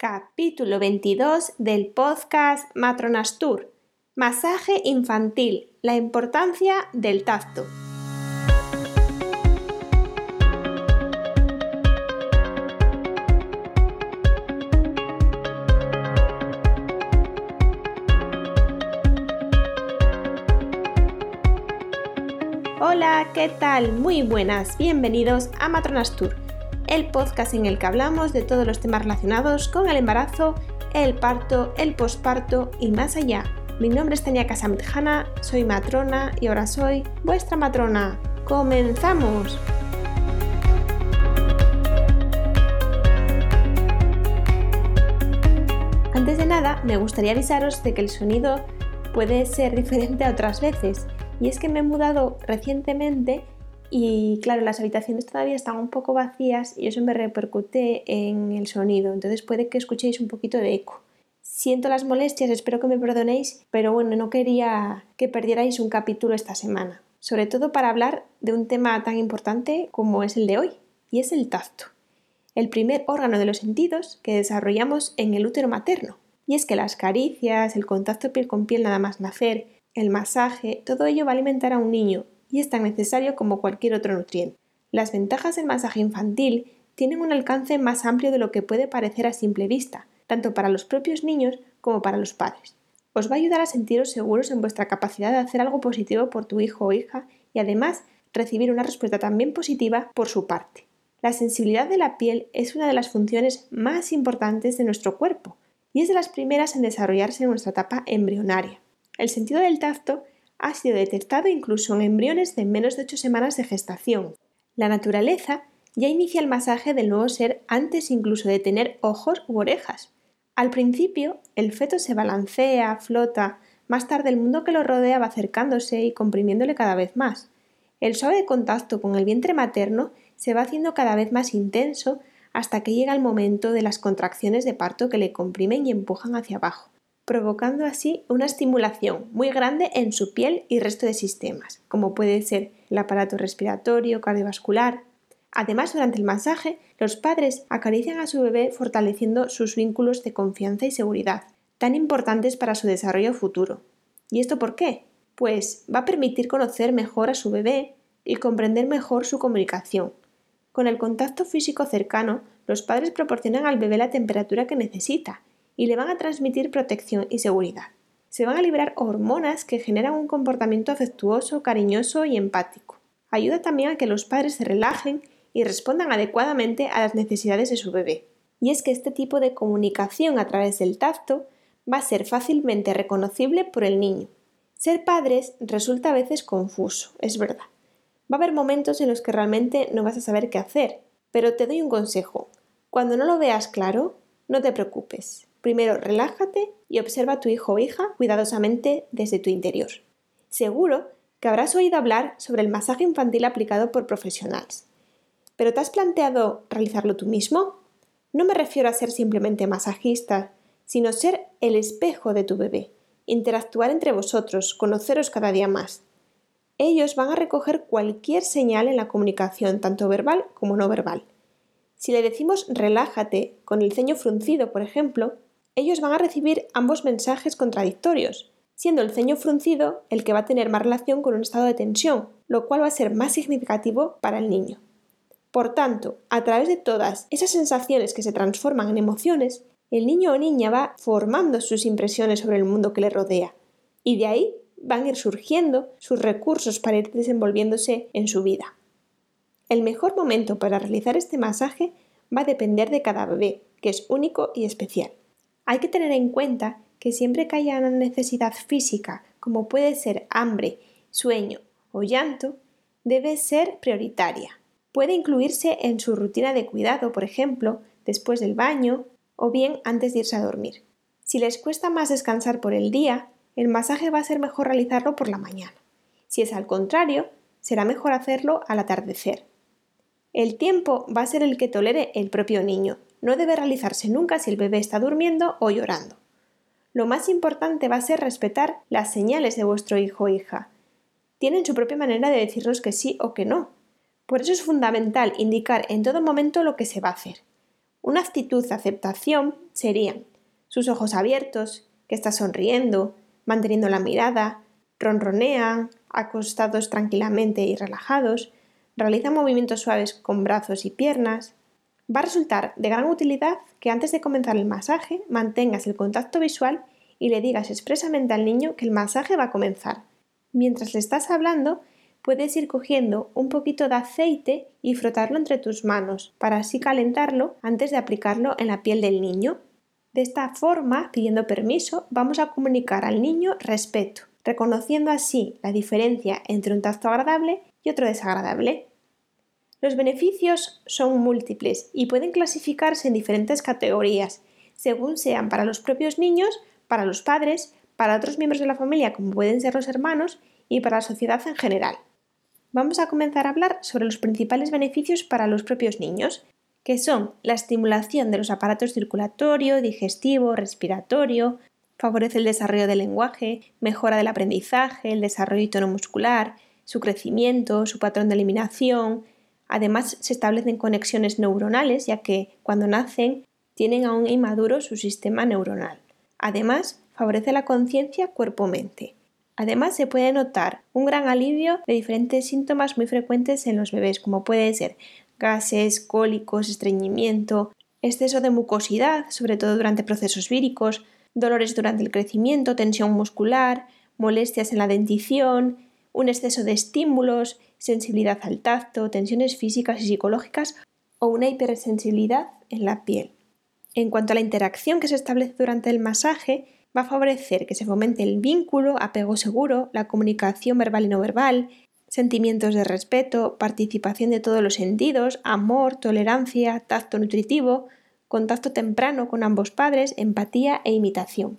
Capítulo 22 del podcast Matronastur. Masaje infantil. La importancia del tacto. Hola, ¿qué tal? Muy buenas, bienvenidos a Matronastur el podcast en el que hablamos de todos los temas relacionados con el embarazo, el parto, el posparto y más allá. Mi nombre es Tania Casamitjana, soy matrona y ahora soy vuestra matrona. ¡Comenzamos! Antes de nada, me gustaría avisaros de que el sonido puede ser diferente a otras veces. Y es que me he mudado recientemente y claro, las habitaciones todavía están un poco vacías y eso me repercute en el sonido, entonces puede que escuchéis un poquito de eco. Siento las molestias, espero que me perdonéis, pero bueno, no quería que perdierais un capítulo esta semana, sobre todo para hablar de un tema tan importante como es el de hoy, y es el tacto, el primer órgano de los sentidos que desarrollamos en el útero materno. Y es que las caricias, el contacto piel con piel nada más nacer, el masaje, todo ello va a alimentar a un niño y es tan necesario como cualquier otro nutriente. Las ventajas del masaje infantil tienen un alcance más amplio de lo que puede parecer a simple vista, tanto para los propios niños como para los padres. Os va a ayudar a sentiros seguros en vuestra capacidad de hacer algo positivo por tu hijo o hija y además recibir una respuesta también positiva por su parte. La sensibilidad de la piel es una de las funciones más importantes de nuestro cuerpo y es de las primeras en desarrollarse en nuestra etapa embrionaria. El sentido del tacto ha sido detectado incluso en embriones de menos de 8 semanas de gestación. La naturaleza ya inicia el masaje del nuevo ser antes incluso de tener ojos u orejas. Al principio, el feto se balancea, flota, más tarde el mundo que lo rodea va acercándose y comprimiéndole cada vez más. El suave contacto con el vientre materno se va haciendo cada vez más intenso hasta que llega el momento de las contracciones de parto que le comprimen y empujan hacia abajo provocando así una estimulación muy grande en su piel y resto de sistemas, como puede ser el aparato respiratorio, cardiovascular. Además, durante el masaje, los padres acarician a su bebé fortaleciendo sus vínculos de confianza y seguridad, tan importantes para su desarrollo futuro. ¿Y esto por qué? Pues va a permitir conocer mejor a su bebé y comprender mejor su comunicación. Con el contacto físico cercano, los padres proporcionan al bebé la temperatura que necesita y le van a transmitir protección y seguridad. Se van a liberar hormonas que generan un comportamiento afectuoso, cariñoso y empático. Ayuda también a que los padres se relajen y respondan adecuadamente a las necesidades de su bebé. Y es que este tipo de comunicación a través del tacto va a ser fácilmente reconocible por el niño. Ser padres resulta a veces confuso, es verdad. Va a haber momentos en los que realmente no vas a saber qué hacer, pero te doy un consejo. Cuando no lo veas claro, no te preocupes. Primero relájate y observa a tu hijo o hija cuidadosamente desde tu interior. Seguro que habrás oído hablar sobre el masaje infantil aplicado por profesionales. ¿Pero te has planteado realizarlo tú mismo? No me refiero a ser simplemente masajista, sino ser el espejo de tu bebé, interactuar entre vosotros, conoceros cada día más. Ellos van a recoger cualquier señal en la comunicación, tanto verbal como no verbal. Si le decimos relájate con el ceño fruncido, por ejemplo, ellos van a recibir ambos mensajes contradictorios, siendo el ceño fruncido el que va a tener más relación con un estado de tensión, lo cual va a ser más significativo para el niño. Por tanto, a través de todas esas sensaciones que se transforman en emociones, el niño o niña va formando sus impresiones sobre el mundo que le rodea, y de ahí van a ir surgiendo sus recursos para ir desenvolviéndose en su vida. El mejor momento para realizar este masaje va a depender de cada bebé, que es único y especial. Hay que tener en cuenta que siempre que haya una necesidad física, como puede ser hambre, sueño o llanto, debe ser prioritaria. Puede incluirse en su rutina de cuidado, por ejemplo, después del baño o bien antes de irse a dormir. Si les cuesta más descansar por el día, el masaje va a ser mejor realizarlo por la mañana. Si es al contrario, será mejor hacerlo al atardecer. El tiempo va a ser el que tolere el propio niño, no debe realizarse nunca si el bebé está durmiendo o llorando. Lo más importante va a ser respetar las señales de vuestro hijo o hija. Tienen su propia manera de decirnos que sí o que no. Por eso es fundamental indicar en todo momento lo que se va a hacer. Una actitud de aceptación serían sus ojos abiertos, que está sonriendo, manteniendo la mirada, ronronean, acostados tranquilamente y relajados, realizan movimientos suaves con brazos y piernas. Va a resultar de gran utilidad que antes de comenzar el masaje mantengas el contacto visual y le digas expresamente al niño que el masaje va a comenzar. Mientras le estás hablando, puedes ir cogiendo un poquito de aceite y frotarlo entre tus manos para así calentarlo antes de aplicarlo en la piel del niño. De esta forma, pidiendo permiso, vamos a comunicar al niño respeto, reconociendo así la diferencia entre un tacto agradable y otro desagradable. Los beneficios son múltiples y pueden clasificarse en diferentes categorías, según sean para los propios niños, para los padres, para otros miembros de la familia como pueden ser los hermanos y para la sociedad en general. Vamos a comenzar a hablar sobre los principales beneficios para los propios niños, que son la estimulación de los aparatos circulatorio, digestivo, respiratorio, favorece el desarrollo del lenguaje, mejora del aprendizaje, el desarrollo tono muscular, su crecimiento, su patrón de eliminación. Además, se establecen conexiones neuronales, ya que cuando nacen tienen aún inmaduro su sistema neuronal. Además, favorece la conciencia cuerpo-mente. Además, se puede notar un gran alivio de diferentes síntomas muy frecuentes en los bebés, como pueden ser gases, cólicos, estreñimiento, exceso de mucosidad, sobre todo durante procesos víricos, dolores durante el crecimiento, tensión muscular, molestias en la dentición, un exceso de estímulos, sensibilidad al tacto, tensiones físicas y psicológicas o una hipersensibilidad en la piel. En cuanto a la interacción que se establece durante el masaje, va a favorecer que se fomente el vínculo, apego seguro, la comunicación verbal y no verbal, sentimientos de respeto, participación de todos los sentidos, amor, tolerancia, tacto nutritivo, contacto temprano con ambos padres, empatía e imitación.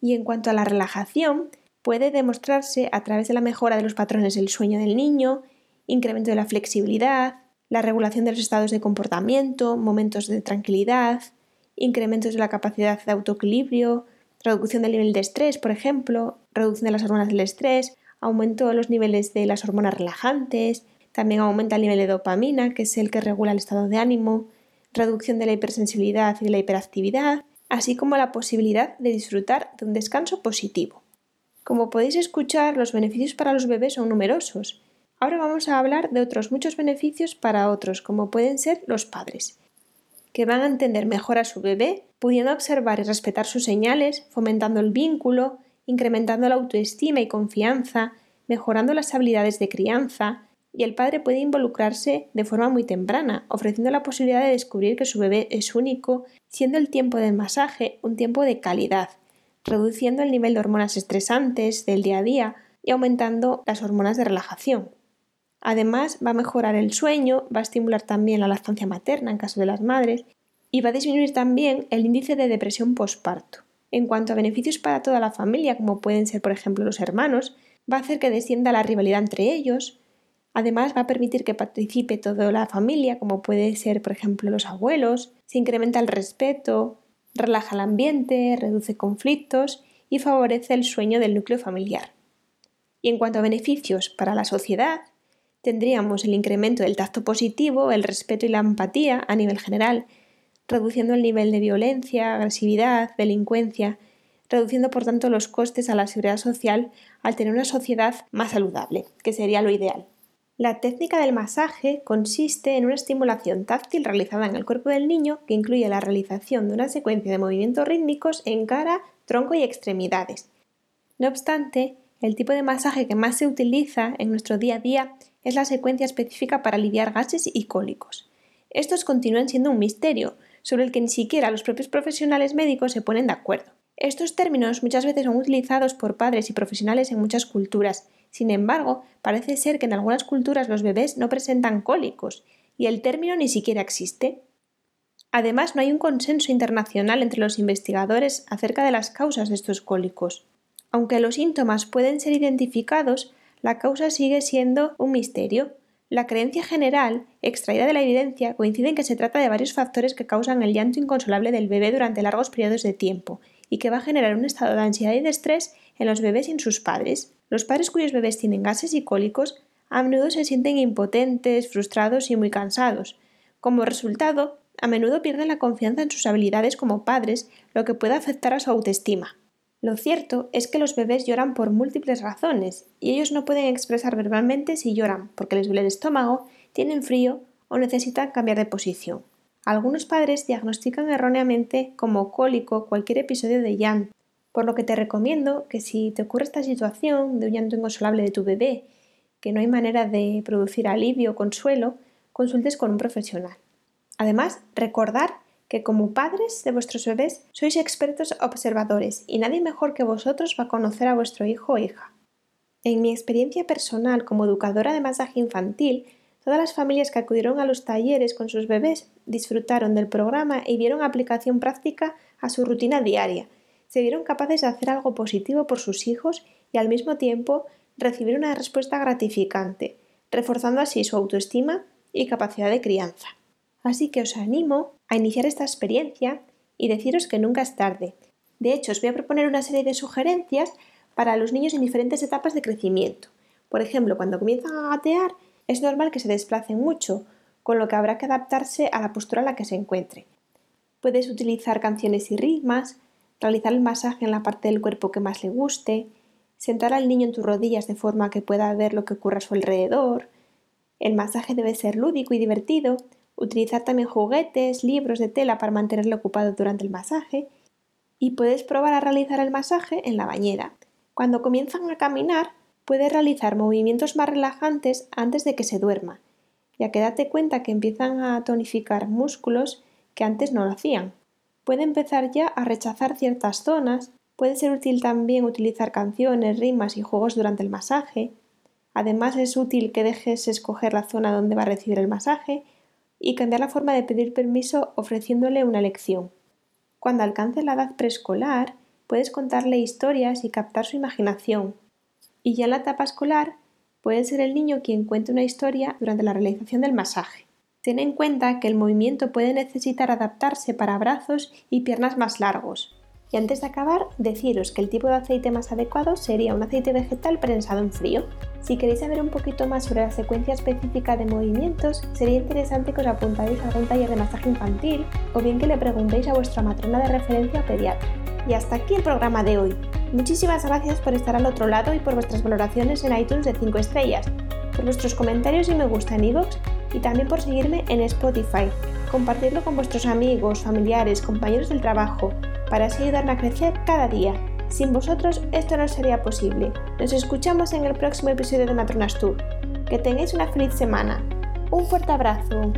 Y en cuanto a la relajación, puede demostrarse a través de la mejora de los patrones del sueño del niño, incremento de la flexibilidad, la regulación de los estados de comportamiento, momentos de tranquilidad, incrementos de la capacidad de autoequilibrio, reducción del nivel de estrés, por ejemplo, reducción de las hormonas del estrés, aumento de los niveles de las hormonas relajantes, también aumenta el nivel de dopamina, que es el que regula el estado de ánimo, reducción de la hipersensibilidad y de la hiperactividad, así como la posibilidad de disfrutar de un descanso positivo. Como podéis escuchar, los beneficios para los bebés son numerosos. Ahora vamos a hablar de otros muchos beneficios para otros, como pueden ser los padres que van a entender mejor a su bebé, pudiendo observar y respetar sus señales, fomentando el vínculo, incrementando la autoestima y confianza, mejorando las habilidades de crianza, y el padre puede involucrarse de forma muy temprana, ofreciendo la posibilidad de descubrir que su bebé es único, siendo el tiempo del masaje un tiempo de calidad, reduciendo el nivel de hormonas estresantes del día a día y aumentando las hormonas de relajación. Además, va a mejorar el sueño, va a estimular también la lactancia materna en caso de las madres y va a disminuir también el índice de depresión postparto. En cuanto a beneficios para toda la familia, como pueden ser, por ejemplo, los hermanos, va a hacer que descienda la rivalidad entre ellos. Además, va a permitir que participe toda la familia, como puede ser, por ejemplo, los abuelos. Se incrementa el respeto, relaja el ambiente, reduce conflictos y favorece el sueño del núcleo familiar. Y en cuanto a beneficios para la sociedad, tendríamos el incremento del tacto positivo, el respeto y la empatía a nivel general, reduciendo el nivel de violencia, agresividad, delincuencia, reduciendo por tanto los costes a la seguridad social al tener una sociedad más saludable, que sería lo ideal. La técnica del masaje consiste en una estimulación táctil realizada en el cuerpo del niño que incluye la realización de una secuencia de movimientos rítmicos en cara, tronco y extremidades. No obstante, el tipo de masaje que más se utiliza en nuestro día a día es la secuencia específica para aliviar gases y cólicos. Estos continúan siendo un misterio, sobre el que ni siquiera los propios profesionales médicos se ponen de acuerdo. Estos términos muchas veces son utilizados por padres y profesionales en muchas culturas. Sin embargo, parece ser que en algunas culturas los bebés no presentan cólicos y el término ni siquiera existe. Además, no hay un consenso internacional entre los investigadores acerca de las causas de estos cólicos. Aunque los síntomas pueden ser identificados, la causa sigue siendo un misterio. La creencia general, extraída de la evidencia, coincide en que se trata de varios factores que causan el llanto inconsolable del bebé durante largos periodos de tiempo y que va a generar un estado de ansiedad y de estrés en los bebés y en sus padres. Los padres cuyos bebés tienen gases y cólicos a menudo se sienten impotentes, frustrados y muy cansados. Como resultado, a menudo pierden la confianza en sus habilidades como padres, lo que puede afectar a su autoestima. Lo cierto es que los bebés lloran por múltiples razones y ellos no pueden expresar verbalmente si lloran porque les duele el estómago, tienen frío o necesitan cambiar de posición. Algunos padres diagnostican erróneamente como cólico cualquier episodio de llanto, por lo que te recomiendo que si te ocurre esta situación de un llanto inconsolable de tu bebé, que no hay manera de producir alivio o consuelo, consultes con un profesional. Además, recordar que como padres de vuestros bebés sois expertos observadores y nadie mejor que vosotros va a conocer a vuestro hijo o hija. En mi experiencia personal como educadora de masaje infantil, todas las familias que acudieron a los talleres con sus bebés disfrutaron del programa y vieron aplicación práctica a su rutina diaria. Se vieron capaces de hacer algo positivo por sus hijos y al mismo tiempo recibir una respuesta gratificante, reforzando así su autoestima y capacidad de crianza. Así que os animo a iniciar esta experiencia y deciros que nunca es tarde. De hecho, os voy a proponer una serie de sugerencias para los niños en diferentes etapas de crecimiento. Por ejemplo, cuando comienzan a gatear, es normal que se desplacen mucho, con lo que habrá que adaptarse a la postura en la que se encuentre. Puedes utilizar canciones y ritmas, realizar el masaje en la parte del cuerpo que más le guste, sentar al niño en tus rodillas de forma que pueda ver lo que ocurre a su alrededor. El masaje debe ser lúdico y divertido, utilizar también juguetes, libros de tela para mantenerlo ocupado durante el masaje y puedes probar a realizar el masaje en la bañera. Cuando comienzan a caminar, puedes realizar movimientos más relajantes antes de que se duerma, ya que date cuenta que empiezan a tonificar músculos que antes no lo hacían. Puede empezar ya a rechazar ciertas zonas, puede ser útil también utilizar canciones, rimas y juegos durante el masaje. Además es útil que dejes escoger la zona donde va a recibir el masaje y cambiar la forma de pedir permiso ofreciéndole una lección. Cuando alcance la edad preescolar, puedes contarle historias y captar su imaginación. Y ya en la etapa escolar, puede ser el niño quien cuente una historia durante la realización del masaje. Ten en cuenta que el movimiento puede necesitar adaptarse para brazos y piernas más largos, y antes de acabar, deciros que el tipo de aceite más adecuado sería un aceite vegetal prensado en frío. Si queréis saber un poquito más sobre la secuencia específica de movimientos, sería interesante que os apuntáis a algún taller de masaje infantil o bien que le preguntéis a vuestra matrona de referencia o pediatra. Y hasta aquí el programa de hoy. Muchísimas gracias por estar al otro lado y por vuestras valoraciones en iTunes de 5 estrellas, por vuestros comentarios y me gusta en iVoox y también por seguirme en Spotify. Compartirlo con vuestros amigos, familiares, compañeros del trabajo, para así ayudarme a crecer cada día. Sin vosotros esto no sería posible. Nos escuchamos en el próximo episodio de Matronas Tour. Que tengáis una feliz semana. Un fuerte abrazo.